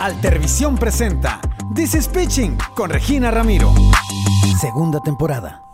Altervisión presenta This is Pitching con Regina Ramiro. Segunda temporada.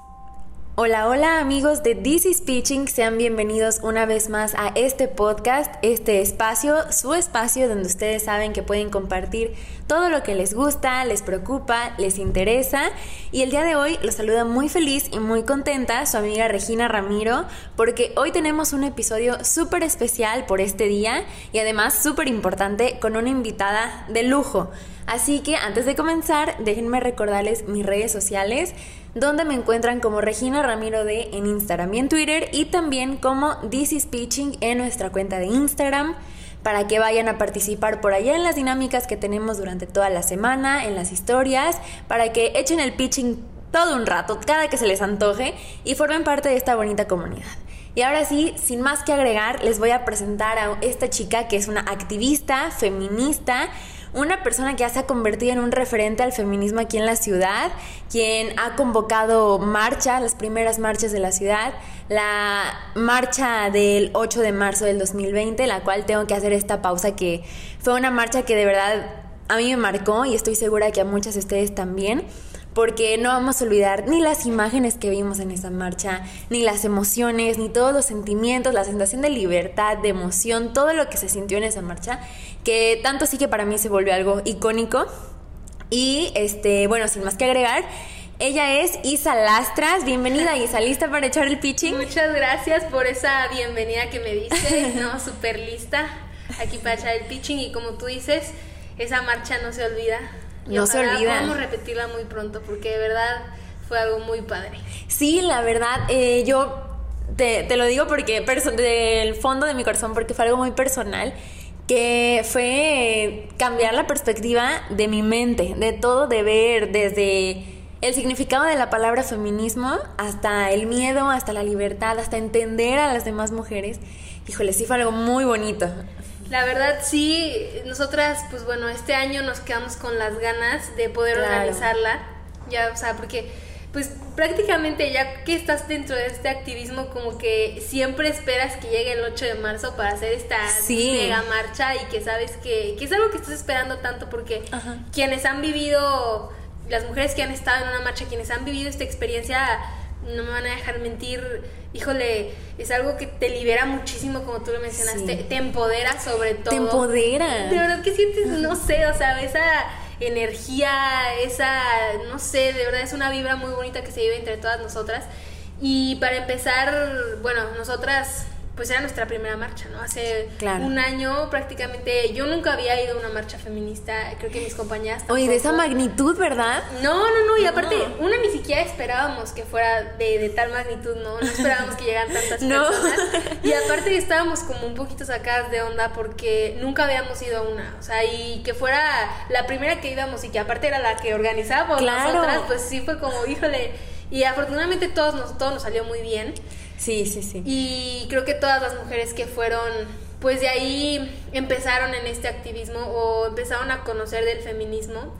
Hola, hola amigos de This is Pitching, sean bienvenidos una vez más a este podcast, este espacio, su espacio donde ustedes saben que pueden compartir todo lo que les gusta, les preocupa, les interesa. Y el día de hoy los saluda muy feliz y muy contenta su amiga Regina Ramiro, porque hoy tenemos un episodio súper especial por este día y además súper importante con una invitada de lujo. Así que antes de comenzar, déjenme recordarles mis redes sociales donde me encuentran como Regina Ramiro de en Instagram y en Twitter y también como This is Pitching en nuestra cuenta de Instagram para que vayan a participar por allá en las dinámicas que tenemos durante toda la semana, en las historias, para que echen el pitching todo un rato, cada que se les antoje y formen parte de esta bonita comunidad. Y ahora sí, sin más que agregar, les voy a presentar a esta chica que es una activista, feminista, una persona que ya se ha convertido en un referente al feminismo aquí en la ciudad, quien ha convocado marcha, las primeras marchas de la ciudad, la marcha del 8 de marzo del 2020, la cual tengo que hacer esta pausa que fue una marcha que de verdad a mí me marcó y estoy segura que a muchas de ustedes también porque no vamos a olvidar ni las imágenes que vimos en esa marcha, ni las emociones, ni todos los sentimientos, la sensación de libertad, de emoción, todo lo que se sintió en esa marcha, que tanto sí que para mí se volvió algo icónico. Y este, bueno, sin más que agregar, ella es Isa Lastras. Bienvenida, Isa. ¿Lista para echar el pitching? Muchas gracias por esa bienvenida que me diste. No, súper lista aquí para echar el pitching. Y como tú dices, esa marcha no se olvida no se olvida. Podemos repetirla muy pronto porque de verdad fue algo muy padre. Sí, la verdad, eh, yo te, te, lo digo porque del fondo de mi corazón, porque fue algo muy personal que fue cambiar la perspectiva de mi mente, de todo, de ver desde el significado de la palabra feminismo hasta el miedo, hasta la libertad, hasta entender a las demás mujeres. Híjole, sí fue algo muy bonito. La verdad sí, nosotras pues bueno, este año nos quedamos con las ganas de poder organizarla, ya, o sea, porque pues prácticamente ya que estás dentro de este activismo como que siempre esperas que llegue el 8 de marzo para hacer esta mega marcha y que sabes que, que, es algo que estás esperando tanto porque quienes han vivido, las mujeres que han estado en una marcha, quienes han vivido esta experiencia no me van a dejar mentir, híjole, es algo que te libera muchísimo, como tú lo mencionaste, te empodera sobre todo. Te empodera. De verdad que sientes, no sé, o sea, esa energía, esa, no sé, de verdad es una vibra muy bonita que se vive entre todas nosotras. Y para empezar, bueno, nosotras pues era nuestra primera marcha, ¿no? Hace un año prácticamente yo nunca había ido a una marcha feminista, creo que mis compañeras Oye, de esa magnitud, ¿verdad? No, no, no, y aparte, una ni siquiera esperábamos que fuera de, tal magnitud, ¿no? No esperábamos que llegaran tantas personas. Y aparte estábamos como un poquito sacadas de onda porque nunca habíamos ido a una, o sea, y que fuera la primera que íbamos y que aparte era la que organizábamos nosotras, pues sí fue como, híjole, y afortunadamente todos nos, todo nos salió muy bien. Sí, sí, sí. Y creo que todas las mujeres que fueron, pues de ahí empezaron en este activismo o empezaron a conocer del feminismo.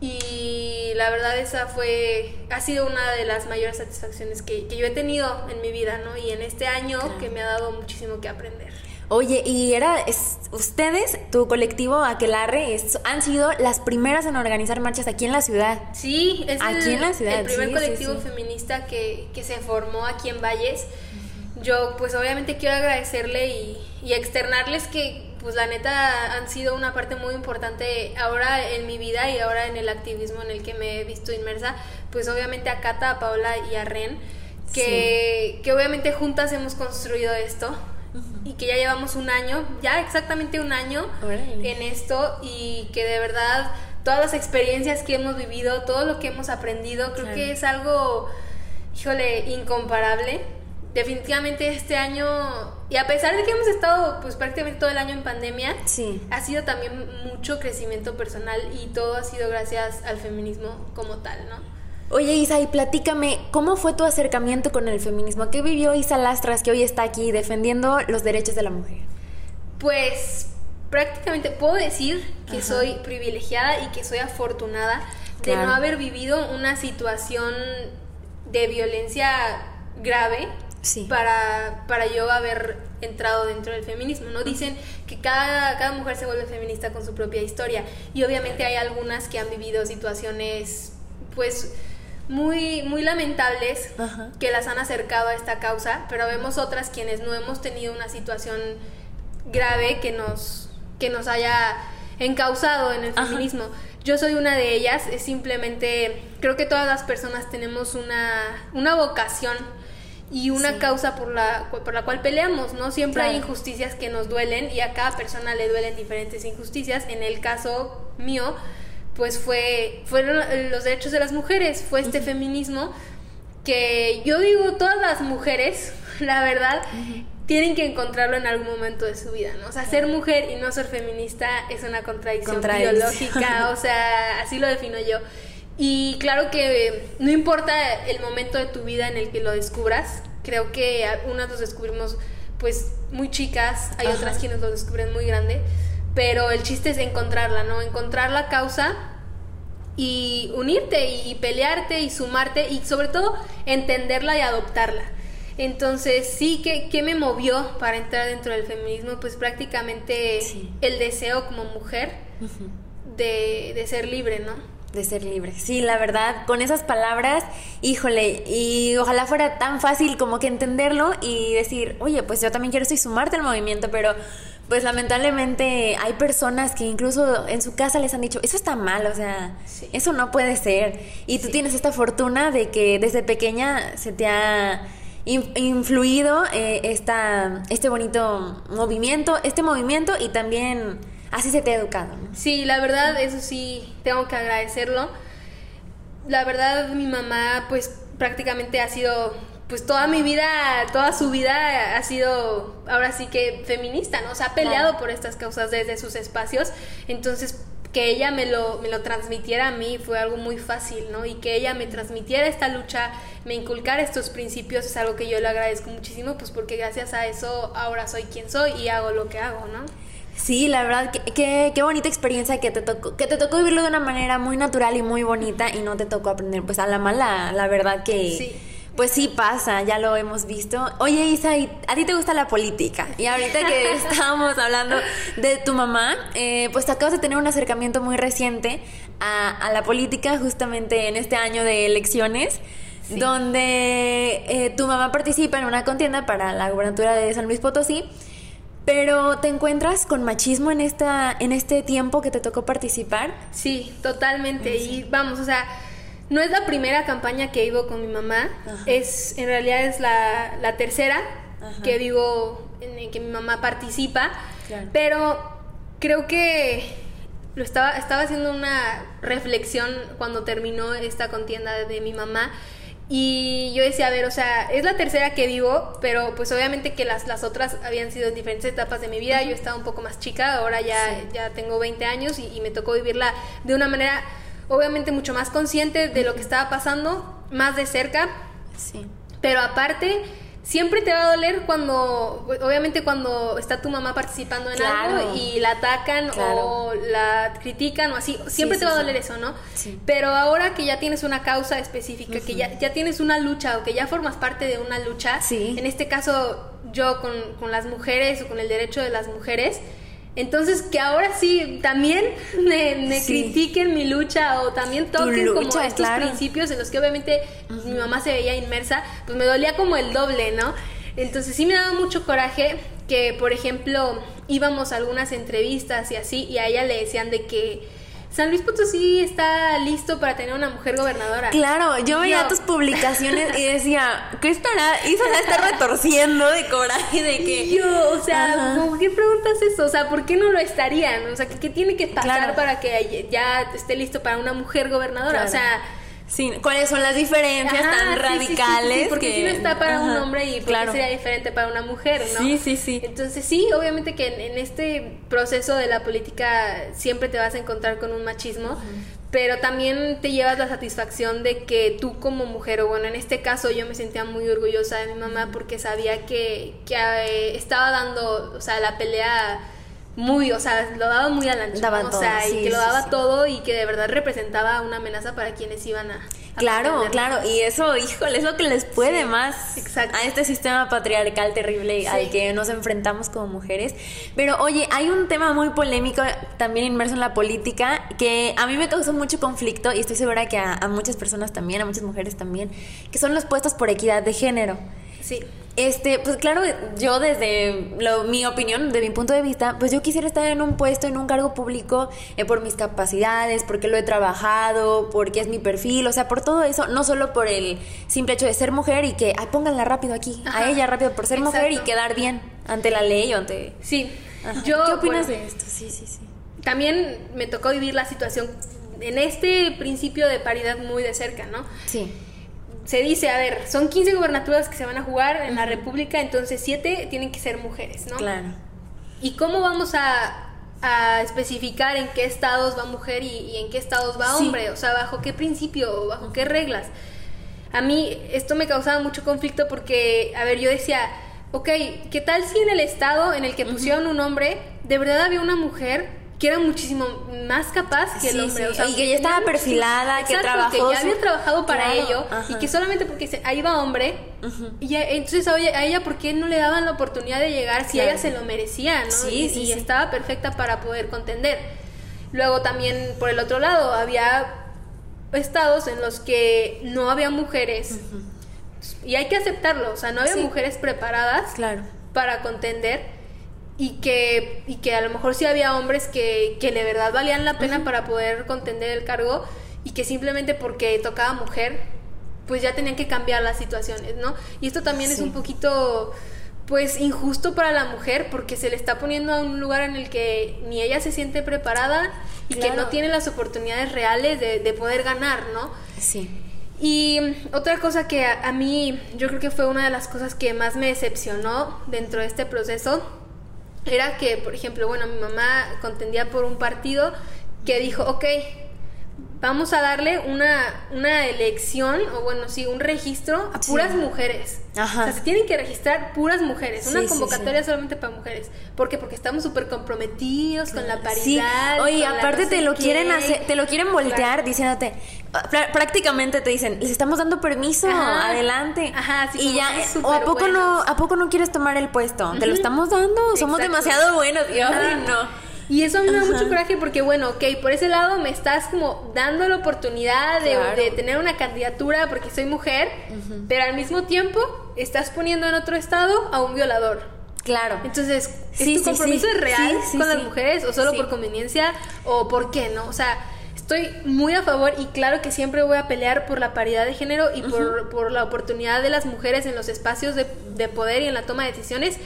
Y la verdad esa fue, ha sido una de las mayores satisfacciones que, que yo he tenido en mi vida, ¿no? Y en este año que me ha dado muchísimo que aprender. Oye, y era, ustedes, tu colectivo Aquelarre, han sido las primeras en organizar marchas aquí en la ciudad. Sí, es aquí el, en la ciudad. El primer colectivo feminista que, que, se formó aquí en Valles. Yo, pues obviamente quiero agradecerle y, y, externarles que, pues la neta, han sido una parte muy importante ahora en mi vida y ahora en el activismo en el que me he visto inmersa. Pues obviamente a Cata, a Paola y a Ren, que, que obviamente juntas hemos construido esto que ya llevamos un año, ya exactamente un año en esto y que de verdad todas las experiencias que hemos vivido, todo lo que hemos aprendido, creo que es algo, híjole, incomparable. Definitivamente este año, y a pesar de que hemos estado pues prácticamente todo el año en pandemia, sí. ha sido también mucho crecimiento personal y todo ha sido gracias al feminismo como tal, ¿no? Oye Isa, y platícame, ¿cómo fue tu acercamiento con el feminismo? ¿Qué vivió Isa Lastras que hoy está aquí defendiendo los derechos de la mujer? Pues prácticamente puedo decir que soy privilegiada y que soy afortunada de no haber vivido una situación de violencia grave para, para yo haber entrado dentro del feminismo, ¿no? Dicen que cada, cada mujer se vuelve feminista con su propia historia y obviamente hay algunas que han vivido situaciones pues muy, muy lamentables que las han acercado a esta causa, pero vemos otras quienes no hemos tenido una situación grave que nos, que nos haya encausado en el feminismo. Yo soy una de ellas, es simplemente, creo que todas las personas tenemos una, una vocación y una causa por la, por la cual peleamos, ¿no? Siempre hay injusticias que nos duelen y a cada persona le duelen diferentes injusticias. En el caso mío, pues fue, fueron los derechos de las mujeres, fue este feminismo que yo digo, todas las mujeres, la verdad, tienen que encontrarlo en algún momento de su vida, ¿no? O sea, ser mujer y no ser feminista es una contradicción, biológica, o sea, así lo defino yo. Y claro que no importa el momento de tu vida en el que lo descubras, creo que unas los descubrimos pues muy chicas, hay otras quienes lo descubren muy grande, pero el chiste es encontrarla, ¿no? Encontrar la causa y unirte y pelearte y sumarte y sobre todo entenderla y adoptarla. Entonces, sí, ¿qué, me movió para entrar dentro del feminismo? Pues prácticamente el deseo como mujer de, de ser libre, ¿no? de ser libre. Sí, la verdad, con esas palabras, híjole, y ojalá fuera tan fácil como que entenderlo y decir, oye, pues yo también quiero sumarte al movimiento, pero pues lamentablemente hay personas que incluso en su casa les han dicho, eso está mal, o sea, eso no puede ser. Y tú tienes esta fortuna de que desde pequeña se te ha influido eh, esta, este bonito movimiento, este movimiento y también así se te ha educado. ¿no? Sí, la verdad, eso sí, tengo que agradecerlo. La verdad, mi mamá pues prácticamente ha sido pues toda mi vida, toda su vida ha sido ahora sí que feminista, ¿no? O sea, ha peleado por estas causas desde sus espacios. Entonces, que ella me lo, me lo transmitiera a mí fue algo muy fácil, ¿no? Y que ella me transmitiera esta lucha, me inculcara estos principios es algo que yo le agradezco muchísimo, pues porque gracias a eso ahora soy quien soy y hago lo que hago, ¿no? Sí, la verdad, qué, qué bonita experiencia que te tocó, que te tocó vivirlo de una manera muy natural y muy bonita y no te tocó aprender pues a la mala, la verdad que... Sí pues sí pasa, ya lo hemos visto. Oye, Isa, ¿a ti te gusta la política? Y ahorita que estábamos hablando de tu mamá, eh, pues te acabas de tener un acercamiento muy reciente a, la política justamente en este año de elecciones. donde eh, tu mamá participa en una contienda para la gubernatura de San Luis Potosí, pero ¿te encuentras con machismo en esta en este tiempo que te tocó participar? Sí, totalmente. Y vamos, o sea, no es la primera campaña que vivo con mi mamá, es en realidad es la, la tercera que vivo en que mi mamá participa, pero creo que lo estaba, estaba haciendo una reflexión cuando terminó esta contienda de mi mamá. Y yo decía, a ver, o sea, es la tercera que vivo, pero pues obviamente que las, las otras habían sido en diferentes etapas de mi vida. Yo estaba un poco más chica, ahora ya, ya tengo 20 años y, y, me tocó vivirla de una manera obviamente mucho más consciente de lo que estaba pasando, más de cerca. Sí. Pero aparte, siempre te va a doler cuando, obviamente cuando está tu mamá participando en algo y la atacan o la critican o así, siempre te va a doler eso, ¿no? Pero ahora que ya tienes una causa específica, que ya, ya tienes una lucha o que ya formas parte de una lucha, en este caso yo con, con las mujeres o con el derecho de las mujeres, entonces, que ahora sí también me, critiquen mi lucha o también toquen como estos principios en los que obviamente mi mamá se veía inmersa, pues me dolía como el doble, ¿no? Entonces sí me daba mucho coraje que, por ejemplo, íbamos a algunas entrevistas y así, y a ella le decían de que San Luis Potosí está listo para tener una mujer gobernadora. Claro, yo veía tus publicaciones y decía, ¿qué estará? Isa se está retorciendo de coraje de que. Yo, o sea, ¿qué preguntas eso? O sea, ¿por qué no lo estarían? O sea, ¿qué, tiene que pasar para que ya esté listo para una mujer gobernadora? O sea Sí, ¿cuáles son las diferencias tan radicales? Sí, porque si no está para un hombre y por sería diferente para una mujer, ¿no? Sí, sí, sí. Entonces sí, obviamente que en, este proceso de la política siempre te vas a encontrar con un machismo, pero también te llevas la satisfacción de que tú como mujer, o bueno, en este caso yo me sentía muy orgullosa de mi mamá porque sabía que, que eh, estaba dando, o sea, la pelea muy, o sea, lo daba muy adelante. o sea, y que lo daba todo y que de verdad representaba una amenaza para quienes iban a, Claro, claro, y eso, híjole, es lo que les puede más a este sistema patriarcal terrible al que nos enfrentamos como mujeres. Pero oye, hay un tema muy polémico también inmerso en la política que a mí me causó mucho conflicto y estoy segura que a, a muchas personas también, a muchas mujeres también, que son los puestos por equidad de género. Sí. Este, pues claro, yo desde mi opinión, de mi punto de vista, pues yo quisiera estar en un puesto, en un cargo público eh, por mis capacidades, porque lo he trabajado, porque es mi perfil, o sea, por todo eso, no solo por el simple hecho de ser mujer y que, ay, pónganla rápido aquí, a ella rápido por ser mujer y quedar bien ante la ley o ante... Sí. Yo, ¿Qué opinas de esto? Sí, sí, sí. También me tocó vivir la situación en este principio de paridad muy de cerca, ¿no? Sí se dice, a ver, son 15 gubernaturas que se van a jugar en la República, entonces 7 tienen que ser mujeres, ¿no? Claro. ¿Y cómo vamos a, especificar en qué estados va mujer y, en qué estados va hombre? O sea, ¿bajo qué principio, bajo qué reglas? A mí esto me causaba mucho conflicto porque, a ver, yo decía, ok, ¿qué tal si en el estado en el que pusieron un hombre, de verdad había una mujer que era muchísimo más capaz que el hombre. y que ya estaba perfilada, que trabajó. que ya había trabajado para ello y que solamente porque ahí va hombre, y entonces a ella, a ella, ¿por qué no le daban la oportunidad de llegar si ella se lo merecía, ¿no? y, y estaba perfecta para poder contender. Luego también, por el otro lado, había estados en los que no había mujeres. Y hay que aceptarlo, o sea, no había mujeres preparadas claro. para contender y que, y que a lo mejor sí había hombres que, que de verdad valían la pena para poder contender el cargo y que simplemente porque tocaba mujer, pues ya tenían que cambiar las situaciones, ¿no? Y esto también es un poquito, pues, injusto para la mujer porque se le está poniendo a un lugar en el que ni ella se siente preparada y que no tiene las oportunidades reales de, de poder ganar, ¿no? Sí. Y otra cosa que a, a, mí yo creo que fue una de las cosas que más me decepcionó dentro de este proceso era que, por ejemplo, bueno, mi mamá contendía por un partido que dijo, ok, vamos a darle una, una elección, o bueno, sí, un registro a puras mujeres. Ajá. O sea, se tienen que registrar puras mujeres, una convocatoria solamente para mujeres. ¿Por qué? Porque estamos súper comprometidos con la paridad. Sí, oye, aparte te lo quieren hacer, te lo quieren voltear diciéndote, ah, prácticamente te dicen, les estamos dando permiso, adelante. Ajá, sí, y ya, o a poco no, a poco no quieres tomar el puesto, te lo estamos dando, somos demasiado buenos, Dios, no. Y eso me da mucho coraje porque, bueno, ok, por ese lado me estás como dando la oportunidad de, tener una candidatura porque soy mujer, pero al mismo tiempo estás poniendo en otro estado a un violador. Claro. Entonces, ¿es tu compromiso es real con las mujeres o solo por conveniencia o por qué no? O sea, estoy muy a favor y claro que siempre voy a pelear por la paridad de género y por, por, la oportunidad de las mujeres en los espacios de, de poder y en la toma de decisiones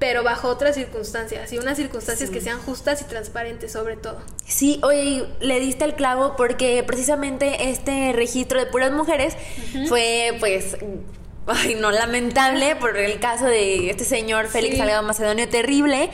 pero bajo otras circunstancias y unas circunstancias que sean justas y transparentes sobre todo. Sí, oye, le diste el clavo porque precisamente este registro de puras mujeres fue pues ay no lamentable por el caso de este señor Félix Salgado Macedonio terrible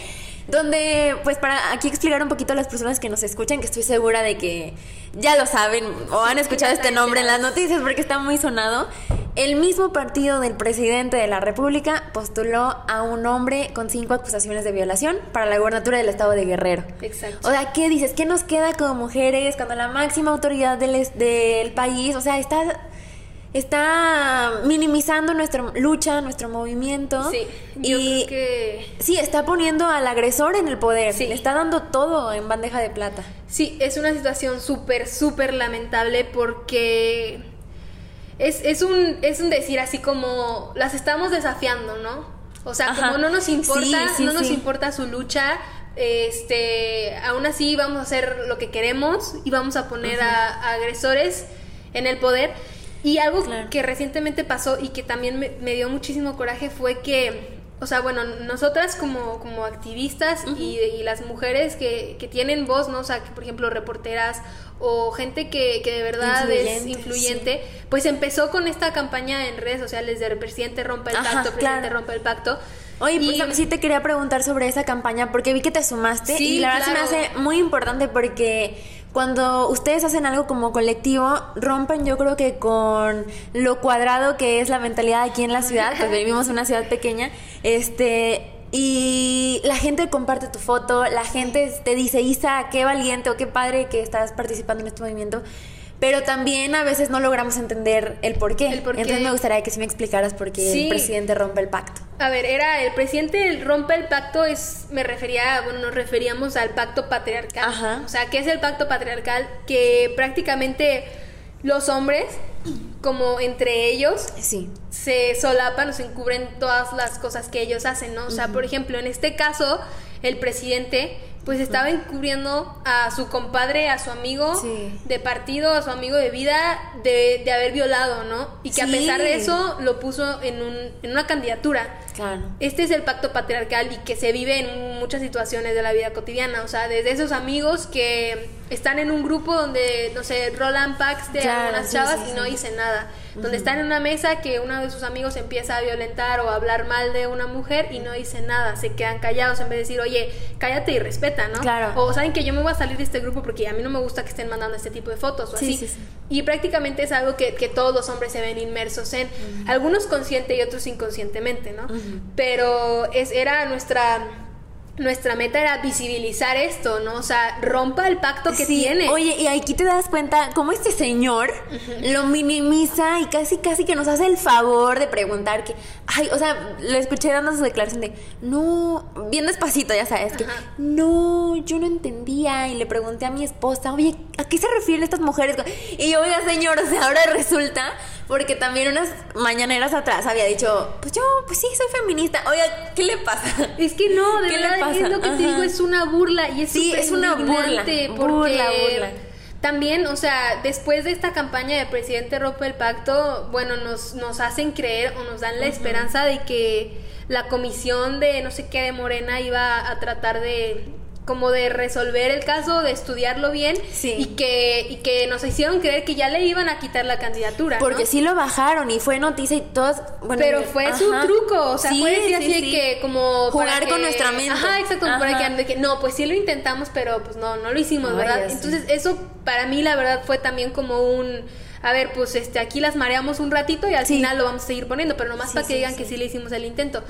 donde, pues para aquí explicar un poquito a las personas que nos escuchan, que estoy segura de que ya lo saben o han escuchado este nombre en las noticias porque está muy sonado, el mismo partido del presidente de la República postuló a un hombre con cinco acusaciones de violación para la gobernatura del estado de Guerrero. Exacto. O sea, ¿qué dices? ¿Qué nos queda como mujeres cuando la máxima autoridad del, del país, o sea, está está minimizando nuestra lucha, nuestro movimiento. Sí, yo y que... sí, está poniendo al agresor en el poder, sí. le está dando todo en bandeja de plata. Sí, es una situación súper, súper lamentable porque es, es, un, es un decir así como las estamos desafiando, ¿no? O sea, como no nos importa, no nos importa su lucha, este, aún así vamos a hacer lo que queremos y vamos a poner a agresores en el poder y algo que recientemente pasó y que también me, dio muchísimo coraje fue que, o sea, bueno, nosotras como, como activistas y, las mujeres que, que, tienen voz, ¿no? O sea, que por ejemplo reporteras o gente que, que de verdad es influyente, pues empezó con esta campaña en redes sociales de presidente rompa el pacto, presidente rompa el pacto. Oye, pues sí te quería preguntar sobre esa campaña porque vi que te sumaste y la verdad se me hace muy importante porque cuando ustedes hacen algo como colectivo, rompen yo creo que con lo cuadrado que es la mentalidad aquí en la ciudad, porque vivimos en una ciudad pequeña, este, y la gente comparte tu foto, la gente te dice, Isa, qué valiente o qué padre que estás participando en este movimiento. Pero también a veces no logramos entender el por qué. Entonces me gustaría que si me explicaras por qué el presidente rompe el pacto. A ver, era el presidente rompe el pacto, es me refería, bueno, nos referíamos al pacto patriarcal. Ajá. O sea, ¿qué es el pacto patriarcal? Que prácticamente los hombres, como entre ellos, sí. se solapan o se encubren todas las cosas que ellos hacen, ¿no? O sea, por ejemplo, en este caso, el presidente pues estaba encubriendo a su compadre, a su amigo de partido, a su amigo de vida, de, de haber violado, ¿no? Y que a pesar de eso lo puso en, un, en una candidatura. Claro. Este es el pacto patriarcal y que se vive en muchas situaciones de la vida cotidiana, o sea, desde esos amigos que están en un grupo donde, no sé, rolan packs de algunas chavas y no dicen nada donde están en una mesa que uno de sus amigos empieza a violentar o a hablar mal de una mujer y no dicen nada, se quedan callados en vez de decir, oye, cállate y respeta, ¿no? Claro. O saben que yo me voy a salir de este grupo porque a mí no me gusta que estén mandando este tipo de fotos o así. Y prácticamente es algo que, que, todos los hombres se ven inmersos en, algunos consciente y otros inconscientemente, ¿no? Pero es, era nuestra nuestra meta era visibilizar esto, ¿no? O sea, rompa el pacto que tiene. Oye, y aquí te das cuenta cómo este señor lo minimiza y casi, casi que nos hace el favor de preguntar que, ay, o sea, lo escuché dando su declaración de, no, bien despacito, ya sabes, que, no, yo no entendía y le pregunté a mi esposa, oye, ¿a qué se refieren estas mujeres? Y yo, oiga, señor, o sea, ahora resulta porque también unas mañaneras atrás había dicho, pues yo, pues sí, soy feminista. Oiga, ¿qué le pasa? Es que no, de verdad, es lo que te digo, es una burla y es Sí, es una burla. Porque burla, burla. También, o sea, después de esta campaña de presidente rompe el pacto, bueno, nos, nos hacen creer o nos dan la esperanza de que la comisión de no sé qué de Morena iba a tratar de como de resolver el caso, de estudiarlo bien y que y que nos hicieron creer que ya le iban a quitar la candidatura. Porque sí lo bajaron y fue noticia y todos... Bueno, Pero fue su truco, o sea, fue así que como... Jugar con nuestra mente. Ajá, exacto, para que, no, pues sí lo intentamos, pero pues no, no lo hicimos, ¿verdad? Entonces eso para mí la verdad fue también como un a ver, pues este, aquí las mareamos un ratito y al final lo vamos a seguir poniendo, pero nomás para que digan que sí le hicimos el intento.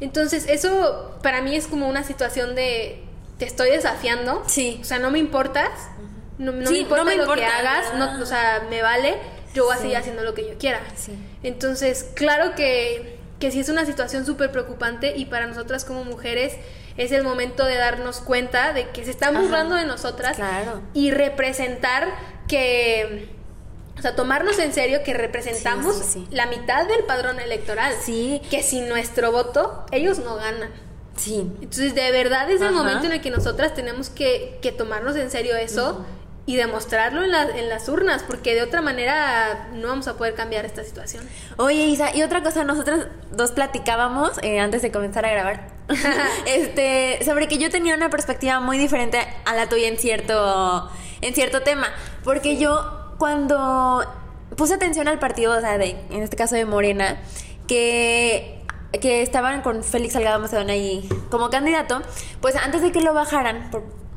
Entonces, eso para mí es como una situación de te estoy desafiando. Sí. O sea, no me importas. No, me importa lo que hagas. No, o sea, me vale. Yo voy a seguir haciendo lo que yo quiera. Sí. Entonces, claro que, que sí es una situación súper preocupante y para nosotras como mujeres es el momento de darnos cuenta de que se están burlando de nosotras claro. y representar que o sea, tomarnos en serio que representamos la mitad del padrón electoral. Sí. Que sin nuestro voto, ellos no ganan. Sí. Entonces, de verdad es el momento en el que nosotras tenemos que, que tomarnos en serio eso y demostrarlo en, en, las urnas, porque de otra manera no vamos a poder cambiar esta situación. Oye, Isa, y otra cosa, nosotras dos platicábamos eh, antes de comenzar a grabar, este, sobre que yo tenía una perspectiva muy diferente a la tuya en cierto, en cierto tema, porque yo cuando puse atención al partido, o sea, de, en este caso de Morena, que que estaban con Félix Salgado Macedonio ahí como candidato, pues antes de que lo bajaran,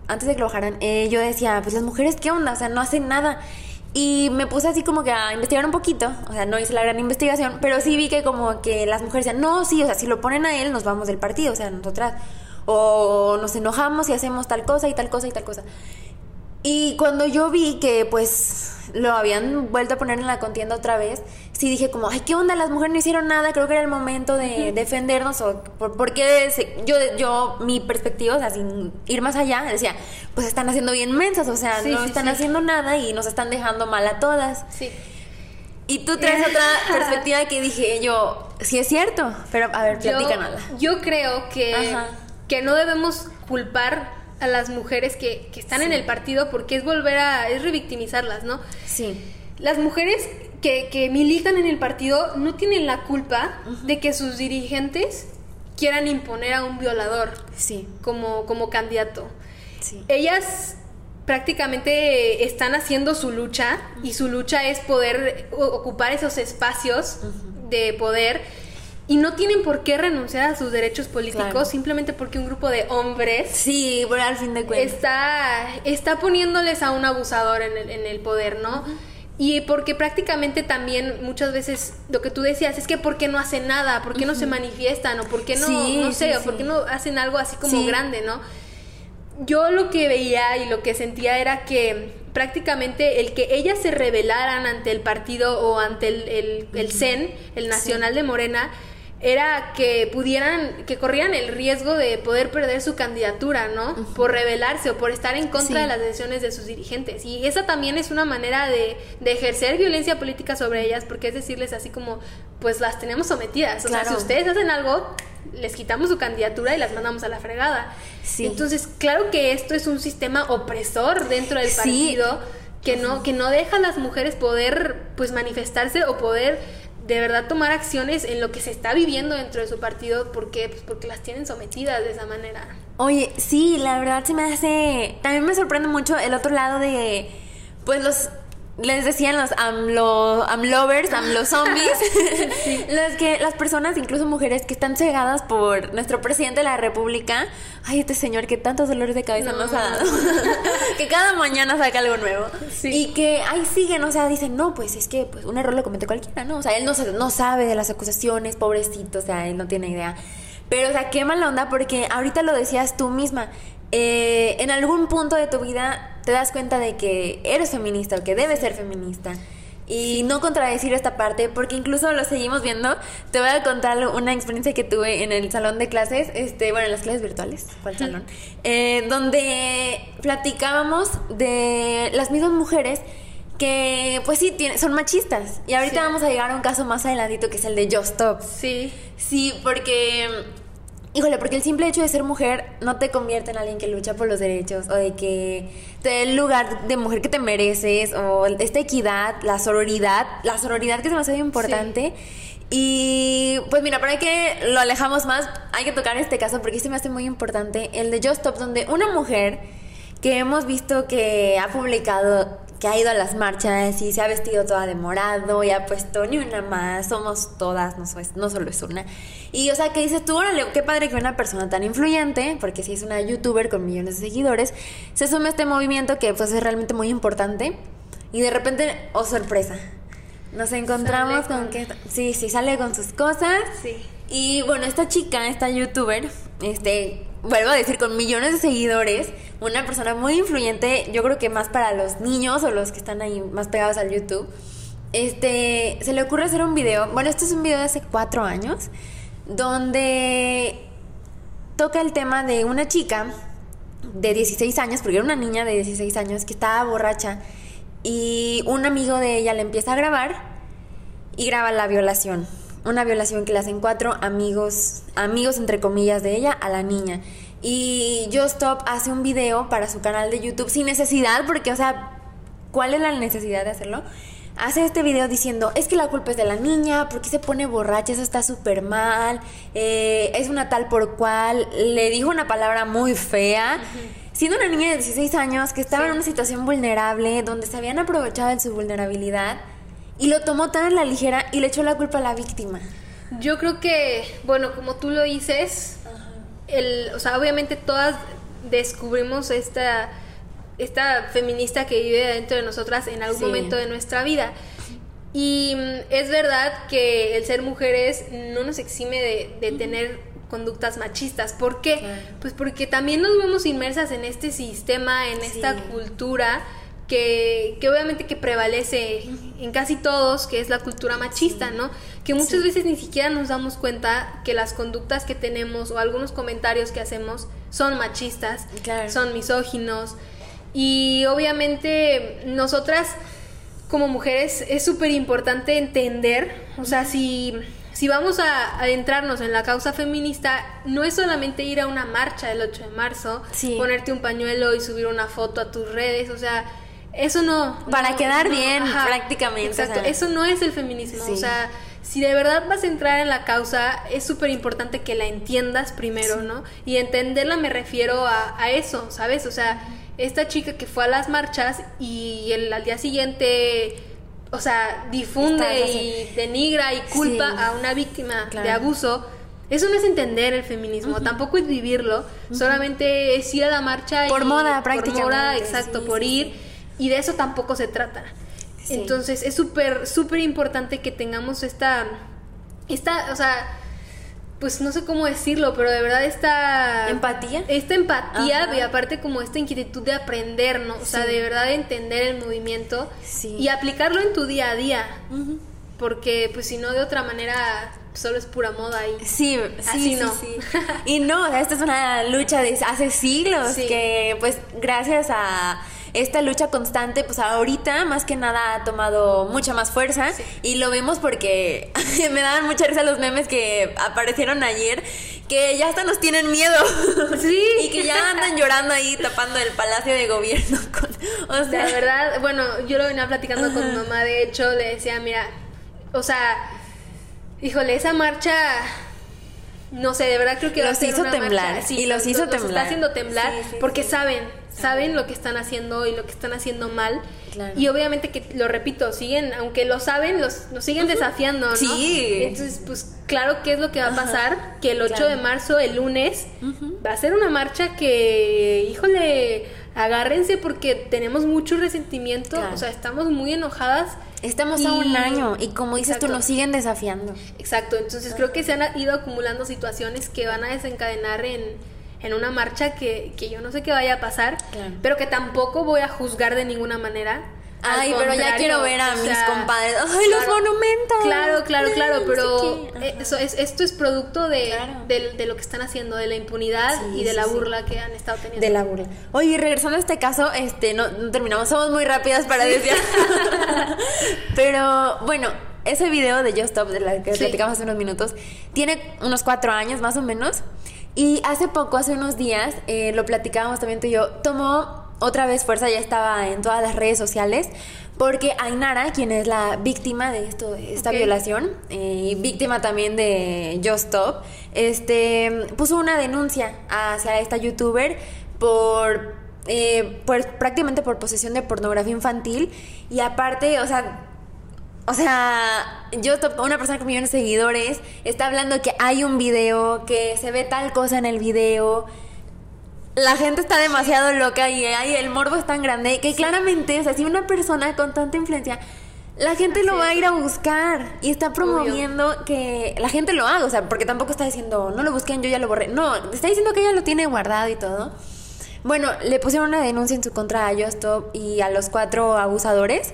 antes de que lo bajaran, eh, yo decía, pues las mujeres, ¿qué onda? O sea, no hacen nada. Y me puse así como que a investigar un poquito, o sea, no hice la gran investigación, pero sí vi que como que las mujeres decían, no, sí, o sea, si lo ponen a él, nos vamos del partido, o sea, nosotras, o nos enojamos y hacemos tal cosa y tal cosa y tal cosa. Y cuando yo vi que pues lo habían vuelto a poner en la contienda otra vez, sí dije como, ay, ¿qué onda? Las mujeres no hicieron nada, creo que era el momento de defendernos o porque yo, yo, mi perspectiva, o sea, sin ir más allá, decía, pues están haciendo bien mensas, o sea, no están haciendo nada y nos están dejando mal a todas. Sí. Y tú traes otra perspectiva que dije yo, sí es cierto, pero a ver, platícanos. Yo, yo creo que, que no debemos culpar a las mujeres que, que están en el partido porque es volver a, es revictimizarlas, ¿no? Sí. Las mujeres que, que militan en el partido no tienen la culpa de que sus dirigentes quieran imponer a un violador sí. como, como candidato. Sí. Ellas prácticamente están haciendo su lucha y su lucha es poder ocupar esos espacios de poder y no tienen por qué renunciar a sus derechos políticos simplemente porque un grupo de hombres sí al fin de cuentas está está poniéndoles a un abusador en el, en el poder no y porque prácticamente también muchas veces lo que tú decías es que por qué no hacen nada por qué no se manifiestan o por qué no no sé o por qué no hacen algo así como grande no yo lo que veía y lo que sentía era que prácticamente el que ellas se rebelaran ante el partido o ante el, el, CEN, el Nacional de Morena, era que pudieran, que corrían el riesgo de poder perder su candidatura, ¿no? Por rebelarse o por estar en contra de las decisiones de sus dirigentes. Y esa también es una manera de, de, ejercer violencia política sobre ellas, porque es decirles así como, pues las tenemos sometidas. O sea, si ustedes hacen algo, les quitamos su candidatura y las mandamos a la fregada. Entonces, claro que esto es un sistema opresor dentro del partido que no, que no deja a las mujeres poder pues manifestarse o poder de verdad tomar acciones en lo que se está viviendo dentro de su partido porque pues porque las tienen sometidas de esa manera. Oye, sí, la verdad se me hace también me sorprende mucho el otro lado de pues los les decían los amlo, amlovers, amlo zombies, los que las personas, incluso mujeres que están cegadas por nuestro presidente de la República. Ay, este señor que tantos dolores de cabeza nos ha dado. que cada mañana saca algo nuevo. Y que ahí siguen, o sea, dicen, "No, pues es que pues un error lo comete cualquiera", ¿no? O sea, él no no sabe de las acusaciones, pobrecito, o sea, él no tiene idea. Pero o sea, qué mala onda porque ahorita lo decías tú misma. Eh, en algún punto de tu vida te das cuenta de que eres feminista o que debes ser feminista. Y no contradecir esta parte, porque incluso lo seguimos viendo. Te voy a contar una experiencia que tuve en el salón de clases, este, bueno, en las clases virtuales, ¿cuál salón? Eh, donde platicábamos de las mismas mujeres que, pues sí, son machistas. Y ahorita vamos a llegar a un caso más adelantito que es el de Just Stop. Sí. Sí, porque Híjole, porque el simple hecho de ser mujer no te convierte en alguien que lucha por los derechos o de que te dé el lugar de mujer que te mereces o esta equidad, la sororidad, la sororidad que es demasiado importante. Y pues mira, para que lo alejamos más, hay que tocar este caso porque este me hace muy importante, el de Just Stop, donde una mujer que hemos visto que ha publicado que ha ido a las marchas y se ha vestido toda de morado y ha puesto ni una más, somos todas, no, no solo es una. Y o sea, que dices tú, órale, qué padre que una persona tan influyente, porque si es una youtuber con millones de seguidores, se sume a este movimiento que pues es realmente muy importante y de repente, oh sorpresa, nos encontramos con, que, sí, sí, sale con sus cosas. Sí. Y bueno, esta chica, esta youtuber, este, vuelvo a decir, con millones de seguidores, una persona muy influyente, yo creo que más para los niños o los que están ahí más pegados al YouTube. Este, se le ocurre hacer un video, bueno, este es un video de hace cuatro años, donde toca el tema de una chica de 16 años, porque era una niña de 16 años que estaba borracha y un amigo de ella le empieza a grabar y graba la violación una violación que le hacen cuatro amigos, amigos entre comillas de ella a la niña. Y Just Stop hace un video para su canal de YouTube sin necesidad, porque, o sea, ¿cuál es la necesidad de hacerlo? Hace este video diciendo, es que la culpa es de la niña, porque se pone borracha, eso está súper mal, eh, es una tal por cual, le dijo una palabra muy fea. Siendo una niña de 16 años que estaba en una situación vulnerable, donde se habían aprovechado de su vulnerabilidad, y lo tomó tan a la ligera y le echó la culpa a la víctima. Yo creo que, bueno, como tú lo dices, el, o sea, obviamente todas descubrimos esta, esta feminista que vive dentro de nosotras en algún momento de nuestra vida. Y mm, es verdad que el ser mujeres no nos exime de, tener conductas machistas. ¿Por qué? Pues porque también nos vemos inmersas en este sistema, en esta cultura que, que, obviamente que prevalece en casi todos, que es la cultura machista, ¿no? Que muchas veces ni siquiera nos damos cuenta que las conductas que tenemos o algunos comentarios que hacemos son machistas, son misóginos. Y obviamente nosotras como mujeres es súper importante entender, o sea, si, si vamos a adentrarnos en la causa feminista, no es solamente ir a una marcha el 8 de marzo, ponerte un pañuelo y subir una foto a tus redes, o sea, eso no. Para quedar bien, prácticamente. Exacto, eso no es el feminismo. O sea, si de verdad vas a entrar en la causa, es súper importante que la entiendas primero, ¿no? Y entenderla me refiero a, a, eso, ¿sabes? O sea, esta chica que fue a las marchas y el, al día siguiente, o sea, difunde y denigra y culpa a una víctima de abuso. Eso no es entender el feminismo, tampoco es vivirlo, solamente es ir a la marcha por moda prácticamente. Por moda, exacto, por ir y de eso tampoco se trata. Entonces es súper, súper importante que tengamos esta, esta, o sea, pues no sé cómo decirlo, pero de verdad esta... Empatía. Esta empatía y aparte como esta inquietud de aprender, ¿no? O sea, de verdad entender el movimiento y aplicarlo en tu día a día. Porque pues si no, de otra manera solo es pura moda y sí, sí, no. Sí, y no, esta es una lucha de hace siglos que pues gracias a esta lucha constante, pues ahorita más que nada ha tomado mucha más fuerza y lo vemos porque me daban mucha risa los memes que aparecieron ayer, que ya hasta nos tienen miedo. Sí. y que ya andan llorando ahí tapando el palacio de gobierno. o sea, la verdad, bueno, yo lo venía platicando con mi mamá, de hecho, le decía, mira, o sea, híjole, esa marcha no sé, de verdad creo que los hizo temblar. sí, y los hizo temblar. está haciendo temblar porque saben saben lo que están haciendo y lo que están haciendo mal. Y obviamente que, lo repito, siguen, aunque lo saben, los, nos siguen desafiando, ¿no? Sí. Entonces, pues claro, ¿qué es lo que va a pasar? Que el 8 de marzo, el lunes, va a ser una marcha que, híjole, agárrense porque tenemos mucho resentimiento, o sea, estamos muy enojadas. Estamos a un año y como dices tú, nos siguen desafiando. Exacto, entonces creo que se han ido acumulando situaciones que van a desencadenar en en una marcha que, que yo no sé qué vaya a pasar, pero que tampoco voy a juzgar de ninguna manera. Ay, pero ya quiero ver a mis compadres. ¡Ay, los monumentos! Claro, claro, claro, pero eso es, esto es producto de, de, lo que están haciendo, de la impunidad y de la burla que han estado teniendo. De la burla. Oye, regresando a este caso, este, no, terminamos, somos muy rápidas para decir. pero bueno, ese video de Just Stop, de la que platicamos hace unos minutos, tiene unos cuatro años más o menos. Y hace poco, hace unos días, eh, lo platicábamos también tú y yo, tomó otra vez fuerza, ya estaba en todas las redes sociales, porque Ainara, quien es la víctima de esto, esta violación, eh, y víctima también de Just Stop, este, puso una denuncia hacia esta youtuber por, eh, por prácticamente por posesión de pornografía infantil. Y aparte, o sea, o sea, yo, una persona con millones de seguidores, está hablando que hay un video, que se ve tal cosa en el video. La gente está demasiado loca y el morbo es tan grande que claramente, o sea, si una persona con tanta influencia, la gente lo va a ir a buscar y está promoviendo que la gente lo haga, o sea, porque tampoco está diciendo, no lo busquen, yo ya lo borré. No, está diciendo que ella lo tiene guardado y todo. Bueno, le pusieron una denuncia en su contra a Justop y a los cuatro abusadores.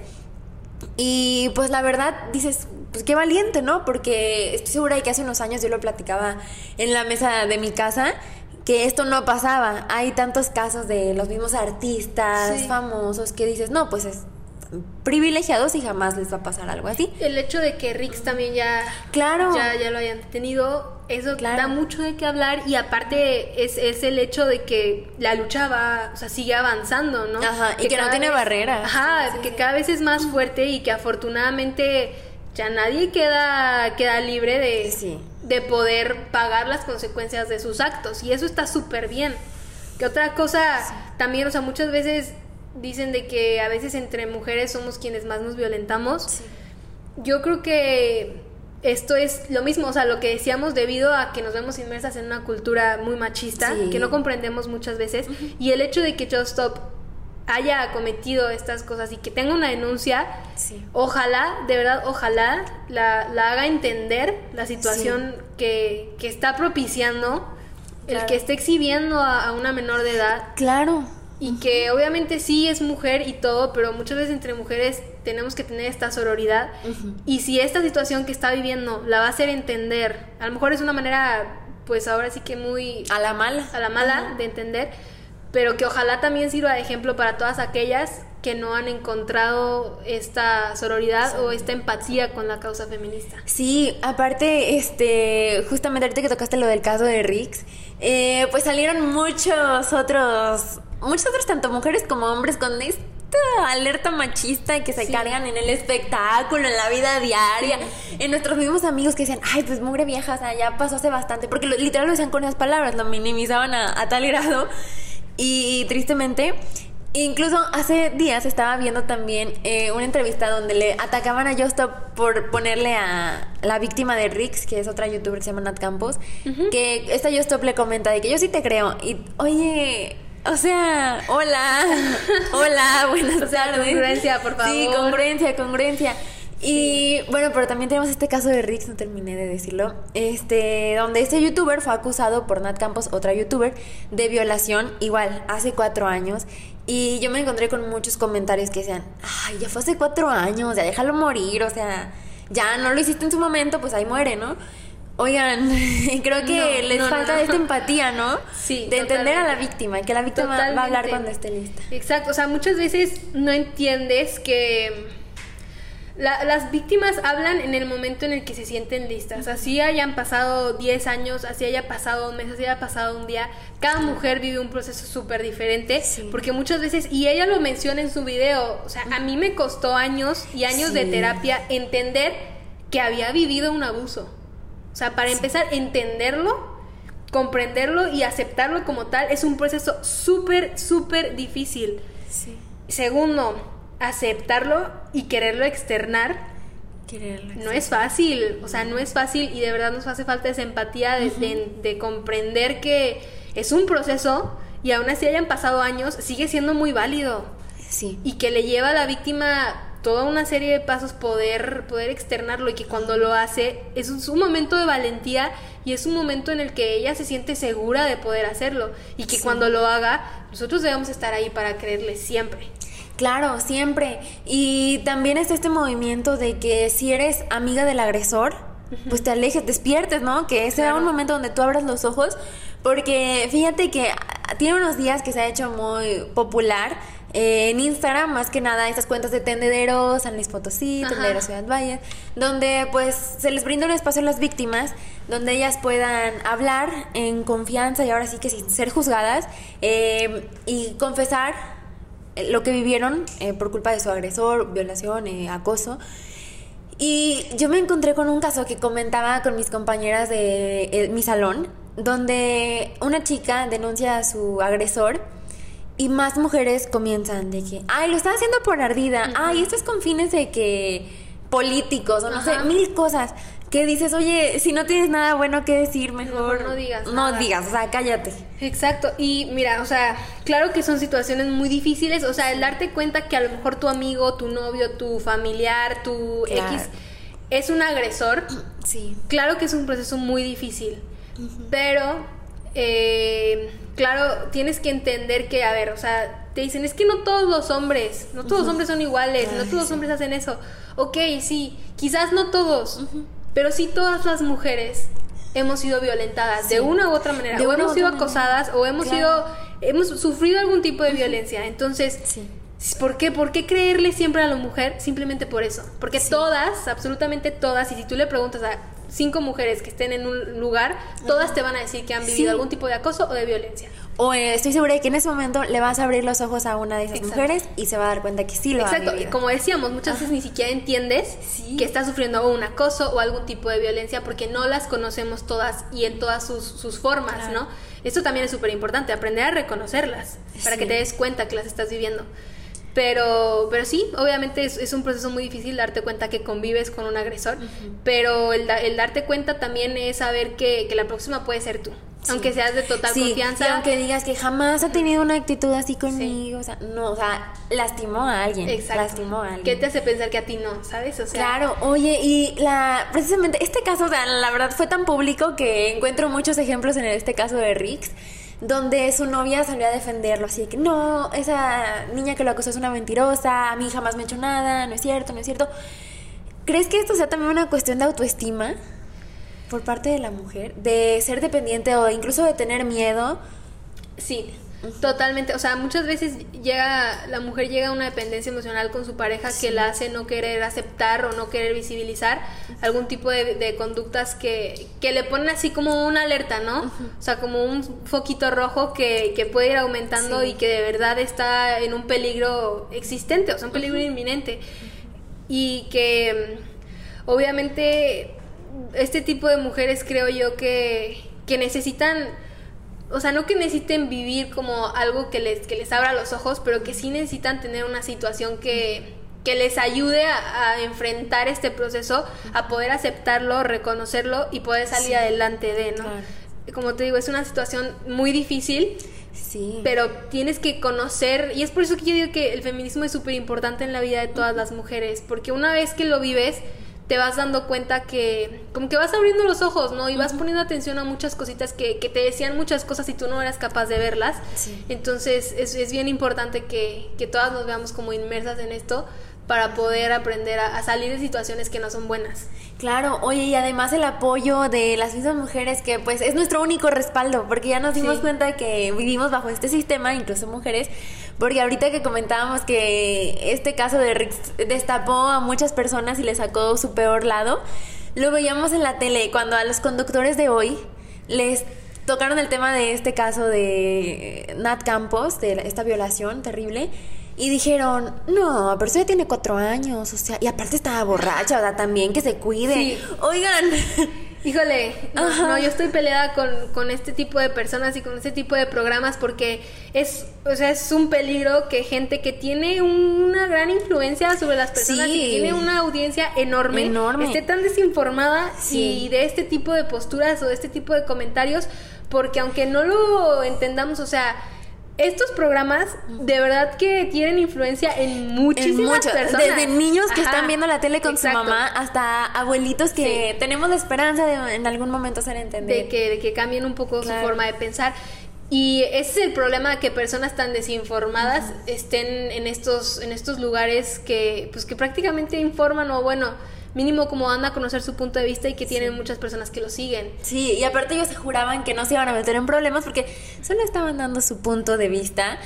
Y pues la verdad dices, pues qué valiente, ¿no? Porque estoy segura de que hace unos años yo lo platicaba en la mesa de mi casa que esto no pasaba. Hay tantos casos de los mismos artistas famosos que dices, no, pues es privilegiados y jamás les va a pasar algo así. El hecho de que Rix también ya, claro. ya, ya lo hayan detenido, eso da mucho de qué hablar y aparte es, es, el hecho de que la lucha va, o sea, sigue avanzando, ¿no? Ajá, y que no tiene barrera. Ajá, que cada vez es más fuerte y que afortunadamente ya nadie queda, queda libre de, de poder pagar las consecuencias de sus actos y eso está súper bien. Que otra cosa también, o sea, muchas veces dicen de que a veces entre mujeres somos quienes más nos violentamos. Yo creo que esto es lo mismo, o sea, lo que decíamos debido a que nos vemos inmersas en una cultura muy machista, que no comprendemos muchas veces, y el hecho de que Just Stop haya cometido estas cosas y que tenga una denuncia, ojalá, de verdad, ojalá la, haga entender la situación que, que, está propiciando, el que esté exhibiendo a, a una menor de edad. Claro y que obviamente sí es mujer y todo, pero muchas veces entre mujeres tenemos que tener esta sororidad. Y si esta situación que está viviendo la va a hacer entender, a lo mejor es una manera pues ahora sí que muy a la mala, a la mala de entender, pero que ojalá también sirva de ejemplo para todas aquellas que no han encontrado esta sororidad o esta empatía con la causa feminista. Sí, aparte, este, justamente ahorita que tocaste lo del caso de Rix, eh, pues salieron muchos otros muchas otras, tanto mujeres como hombres, con esta alerta machista que se cargan en el espectáculo, en la vida diaria, en nuestros mismos amigos que decían, ay, pues mugre vieja, o sea, ya pasó hace bastante, porque literal lo decían con esas palabras, lo minimizaban a, tal grado. Y, tristemente, Incluso hace días estaba viendo también eh, una entrevista donde le atacaban a Justo por ponerle a la víctima de Rix, que es otra youtuber que se llama Nat Campos, que esta Justop le comenta de que yo sí te creo. Y oye, o sea, hola, hola, buenas o sea, tardes. Congruencia, por favor. Sí, congruencia, congruencia. Y bueno, pero también tenemos este caso de Rix, no terminé de decirlo, este, donde este youtuber fue acusado por Nat Campos, otra youtuber, de violación, igual, hace cuatro años. Y yo me encontré con muchos comentarios que decían, ay, ya fue hace cuatro años, ya déjalo morir, o sea, ya no lo hiciste en su momento, pues ahí muere, ¿no? Oigan, creo que les falta esta empatía, ¿no? Sí. De entender a la víctima que la víctima va a hablar cuando esté lista. Exacto, o sea, muchas veces no entiendes que las víctimas hablan en el momento en el que se sienten listas. Así hayan pasado 10 años, así haya pasado un mes, así haya pasado un día. Cada mujer vive un proceso súper diferente. Porque muchas veces, y ella lo menciona en su video, o sea, a mí me costó años y años de terapia entender que había vivido un abuso. O sea, para empezar, entenderlo, comprenderlo y aceptarlo como tal es un proceso súper, súper difícil. Segundo, aceptarlo y quererlo externar no es fácil, o sea, no es fácil y de verdad nos hace falta esa empatía de, comprender que es un proceso y aún así hayan pasado años, sigue siendo muy válido. Sí. Y que le lleva a la víctima toda una serie de pasos poder, poder externarlo y que cuando lo hace es un momento de valentía y es un momento en el que ella se siente segura de poder hacerlo y que cuando lo haga nosotros debemos estar ahí para creerle siempre. Claro, siempre. Y también es este movimiento de que si eres amiga del agresor, pues te alejes, despiertes, ¿no? Que sea un momento donde tú abras los ojos, porque fíjate que tiene unos días que se ha hecho muy popular eh, en Instagram, más que nada, estas cuentas de tendederos, San Luis Potosí, Tendederos Ciudad Valle, donde pues se les brinda un espacio a las víctimas, donde ellas puedan hablar en confianza y ahora sí que sin ser juzgadas eh, y confesar lo que vivieron eh, por culpa de su agresor, violación, acoso. Y yo me encontré con un caso que comentaba con mis compañeras de mi salón, donde una chica denuncia a su agresor y más mujeres comienzan de que, ay, lo está haciendo por ardida, ay, esto es con fines de que políticos o no sé, mil cosas que dices, oye, si no tienes nada bueno que decir, mejor, no digas. No digas, o sea, cállate. Exacto, y mira, o sea, claro que son situaciones muy difíciles, o sea, el darte cuenta que a lo mejor tu amigo, tu novio, tu familiar, tu X es un agresor, sí. claro que es un proceso muy difícil, pero, eh, claro, tienes que entender que, a ver, o sea, te dicen, es que no todos los hombres, no todos los hombres son iguales, no todos los hombres hacen eso. Ok, sí, quizás no todos, pero sí todas las mujeres hemos sido violentadas de una u otra manera, o hemos sido acosadas, o hemos sido, hemos sufrido algún tipo de violencia. Entonces, ¿por qué? ¿Por qué creerle siempre a la mujer? Simplemente por eso. Porque todas, absolutamente todas, y si tú le preguntas a cinco mujeres que estén en un lugar, todas te van a decir que han vivido algún tipo de acoso o de violencia. O eh, estoy segura de que en ese momento le vas a abrir los ojos a una de esas mujeres y se va a dar cuenta que sí lo Exacto. Y como decíamos, muchas veces ni siquiera entiendes que está sufriendo un acoso o algún tipo de violencia porque no las conocemos todas y en todas sus, formas, ¿no? Esto también es súper importante, aprender a reconocerlas para que te des cuenta que las estás viviendo. Pero, pero sí, obviamente es, un proceso muy difícil darte cuenta que convives con un agresor, pero el, el, darte cuenta también es saber que, que la próxima puede ser tú. Aunque seas de total confianza. Y aunque digas que jamás ha tenido una actitud así conmigo, o sea, no, o sea, lastimó a alguien. Exacto. Lastimó a alguien. ¿Qué te hace pensar que a ti no, sabes? O sea, claro, oye, y la precisamente este caso, o sea, la verdad fue tan público que encuentro muchos ejemplos en este caso de Rix donde su novia salió a defenderlo, así que no, esa niña que lo acusó es una mentirosa, a mí jamás me ha hecho nada, no es cierto, no es cierto. ¿Crees que esto sea también una cuestión de autoestima? por parte de la mujer, de ser dependiente o incluso de tener miedo. Sí, totalmente. O sea, muchas veces llega, la mujer llega a una dependencia emocional con su pareja que la hace no querer aceptar o no querer visibilizar algún tipo de, conductas que, que, le ponen así como una alerta, ¿no? O sea, como un foquito rojo que, que puede ir aumentando y que de verdad está en un peligro existente, o sea, un peligro inminente. Y que obviamente este tipo de mujeres creo yo que, que necesitan, o sea, no que necesiten vivir como algo que les, que les abra los ojos, pero que sí necesitan tener una situación que, que les ayude a, enfrentar este proceso, a poder aceptarlo, reconocerlo y poder salir adelante de, ¿no? Como te digo, es una situación muy difícil Sí. Pero tienes que conocer, y es por eso que yo digo que el feminismo es súper importante en la vida de todas las mujeres, porque una vez que lo vives, te vas dando cuenta que como que vas abriendo los ojos, ¿no? Y vas poniendo atención a muchas cositas que, que, te decían muchas cosas y tú no eras capaz de verlas. Entonces es, es, bien importante que, que todas nos veamos como inmersas en esto para poder aprender a, salir de situaciones que no son buenas. Claro, oye, y además el apoyo de las mismas mujeres que pues es nuestro único respaldo, porque ya nos dimos cuenta que vivimos bajo este sistema, incluso mujeres, porque ahorita que comentábamos que este caso de Rick destapó a muchas personas y le sacó su peor lado, lo veíamos en la tele cuando a los conductores de hoy les tocaron el tema de este caso de Nat Campos, de esta violación terrible y dijeron, no, pero ella tiene cuatro años, o sea, y aparte estaba borracha, ¿verdad? También que se cuide. Oigan. Híjole, no, yo estoy peleada con, con, este tipo de personas y con este tipo de programas porque es, o sea, es un peligro que gente que tiene una gran influencia sobre las personas y tiene una audiencia enorme, enorme. esté tan desinformada y de este tipo de posturas o de este tipo de comentarios, porque aunque no lo entendamos, o sea, estos programas de verdad que tienen influencia en muchísimas personas. Desde niños que están viendo la tele con su mamá hasta abuelitos que tenemos la esperanza de en algún momento ser entender. De que, de que cambien un poco su forma de pensar. Y ese es el problema que personas tan desinformadas estén en estos, en estos lugares que, pues, que prácticamente informan o bueno mínimo como anda a conocer su punto de vista y que tienen muchas personas que lo siguen. Sí, y aparte ellos se juraban que no se iban a meter en problemas porque solo estaban dando su punto de vista.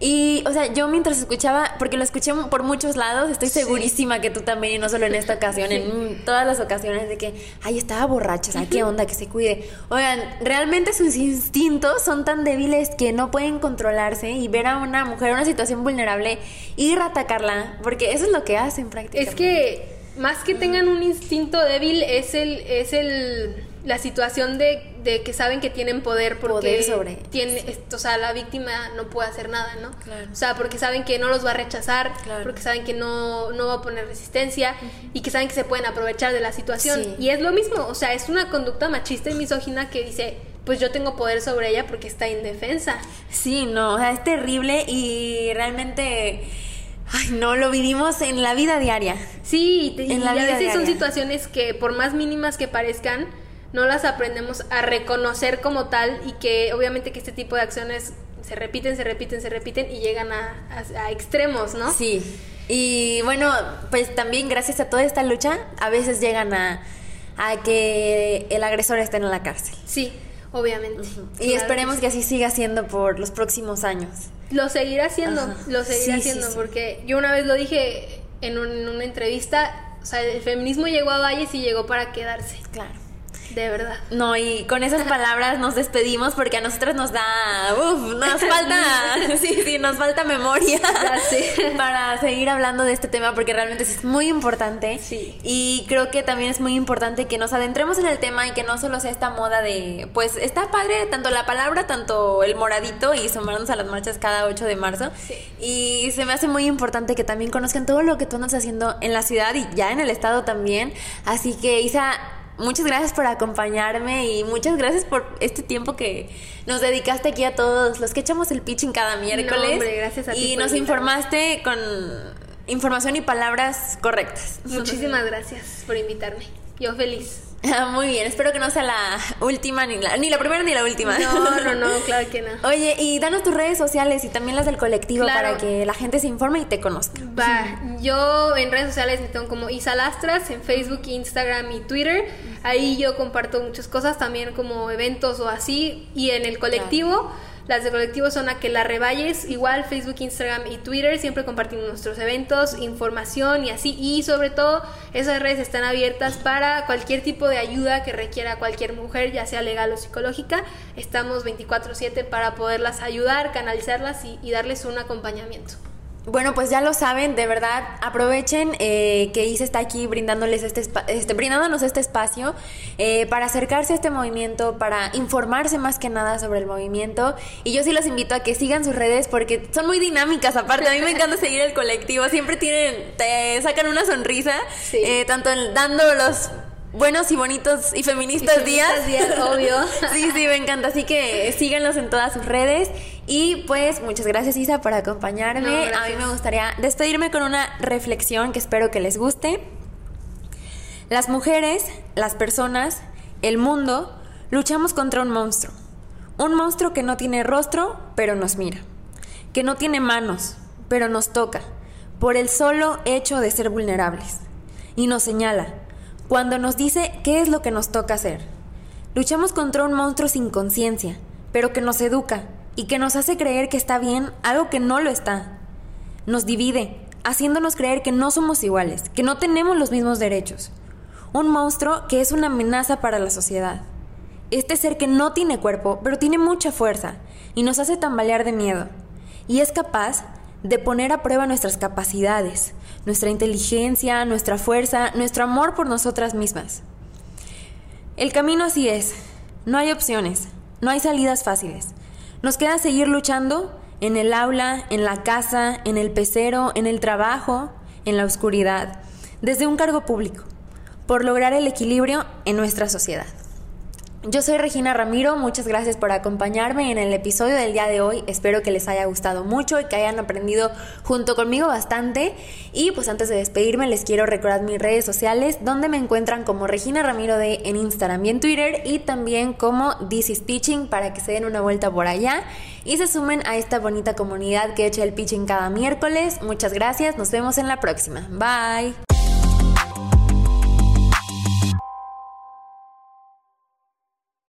Y, o sea, yo mientras escuchaba, porque lo escuché por muchos lados, estoy segurísima que tú también, y no solo en esta ocasión, en todas las ocasiones de que, ay, estaba borracha, o sea, qué onda, que se cuide. Oigan, realmente sus instintos son tan débiles que no pueden controlarse y ver a una mujer en una situación vulnerable, ir a atacarla, porque eso es lo que hacen prácticamente. Es que más que tengan un instinto débil es el es el la situación de, de que saben que tienen poder porque poder sobre tiene o sea la víctima no puede hacer nada no o sea porque saben que no los va a rechazar porque saben que no, no va a poner resistencia y que saben que se pueden aprovechar de la situación. Y es lo mismo o sea es una conducta machista y misógina que dice pues yo tengo poder sobre ella porque está indefensa. Sí no o sea es terrible y realmente Ay, no, lo vivimos en la vida diaria. Sí, en y, la a veces son situaciones que por más mínimas que parezcan, no las aprendemos a reconocer como tal y que obviamente que este tipo de acciones se repiten, se repiten, se repiten y llegan a, extremos, ¿no? Sí. Y bueno, pues también gracias a toda esta lucha, a veces llegan a, a que el agresor esté en la cárcel. Sí, obviamente. Y esperemos que así siga siendo por los próximos años. Lo seguirá haciendo, lo seguirá haciendo, porque yo una vez lo dije en, en, una entrevista, o sea, el feminismo llegó a Valles y llegó para quedarse. Claro. De verdad. No, y con esas palabras nos despedimos porque a nosotros nos da, uf, nos falta, sí, sí, nos falta memoria para seguir hablando de este tema porque realmente es muy importante. Sí. Y creo que también es muy importante que nos adentremos en el tema y que no solo sea esta moda de, pues está padre tanto la palabra, tanto el moradito y sumarnos a las marchas cada 8 de marzo. Sí. Y se me hace muy importante que también conozcan todo lo que tú andas haciendo en la ciudad y ya en el estado también. Así que Isa, muchas gracias por acompañarme y muchas gracias por este tiempo que nos dedicaste aquí a todos los que echamos el pitching cada miércoles. gracias a ti y nos informaste con información y palabras correctas. Muchísimas gracias por invitarme. Yo feliz. Muy bien, espero que no sea la última, ni la, ni la primera ni la última. No, no, no, claro que no. Oye, y danos tus redes sociales y también las del colectivo para que la gente se informe y te conozca. Va, yo en redes sociales me tengo como Isa Lastras, en Facebook, Instagram y Twitter. Ahí yo comparto muchas cosas, también como eventos o así. Y en el colectivo... Las de colectivo son a que la revalles, igual Facebook, Instagram y Twitter, siempre compartimos nuestros eventos, información y así. Y sobre todo, esas redes están abiertas para cualquier tipo de ayuda que requiera cualquier mujer, ya sea legal o psicológica. Estamos 24/7 para poderlas ayudar, canalizarlas y darles un acompañamiento. Bueno, pues ya lo saben, de verdad, aprovechen eh, que Isa está aquí brindándoles este, este brindándonos este espacio eh, para acercarse a este movimiento, para informarse más que nada sobre el movimiento. Y yo sí los invito a que sigan sus redes porque son muy dinámicas. Aparte, a mí me encanta seguir el colectivo. Siempre tienen, te sacan una sonrisa, eh, tanto dando los buenos y bonitos y feministas días. días, obvio. sí, sí, me encanta. Así que síganlos en todas sus redes. Y pues muchas gracias Isa por acompañarme. a mí me gustaría despedirme con una reflexión que espero que les guste. Las mujeres, las personas, el mundo, luchamos contra un monstruo. Un monstruo que no tiene rostro, pero nos mira. Que no tiene manos, pero nos toca. Por el solo hecho de ser vulnerables. Y nos señala. Cuando nos dice qué es lo que nos toca hacer. Luchamos contra un monstruo sin conciencia, pero que nos educa y que nos hace creer que está bien algo que no lo está. Nos divide, haciéndonos creer que no somos iguales, que no tenemos los mismos derechos. Un monstruo que es una amenaza para la sociedad. Este ser que no tiene cuerpo, pero tiene mucha fuerza y nos hace tambalear de miedo. Y es capaz de poner a prueba nuestras capacidades, nuestra inteligencia, nuestra fuerza, nuestro amor por nosotras mismas. El camino así es. No hay opciones, no hay salidas fáciles. Nos queda seguir luchando en el aula, en la casa, en el pecero, en el trabajo, en la oscuridad, desde un cargo público, por lograr el equilibrio en nuestra sociedad. Yo soy Regina Ramiro, muchas gracias por acompañarme en el episodio del día de hoy. Espero que les haya gustado mucho y que hayan aprendido junto conmigo bastante. Y pues antes de despedirme les quiero recordar mis redes sociales donde me encuentran como Regina Ramiro de en Instagram y en Twitter y también como This is Pitching para que se den una vuelta por allá y se sumen a esta bonita comunidad que echa el pitching cada miércoles. Muchas gracias, nos vemos en la próxima. Bye.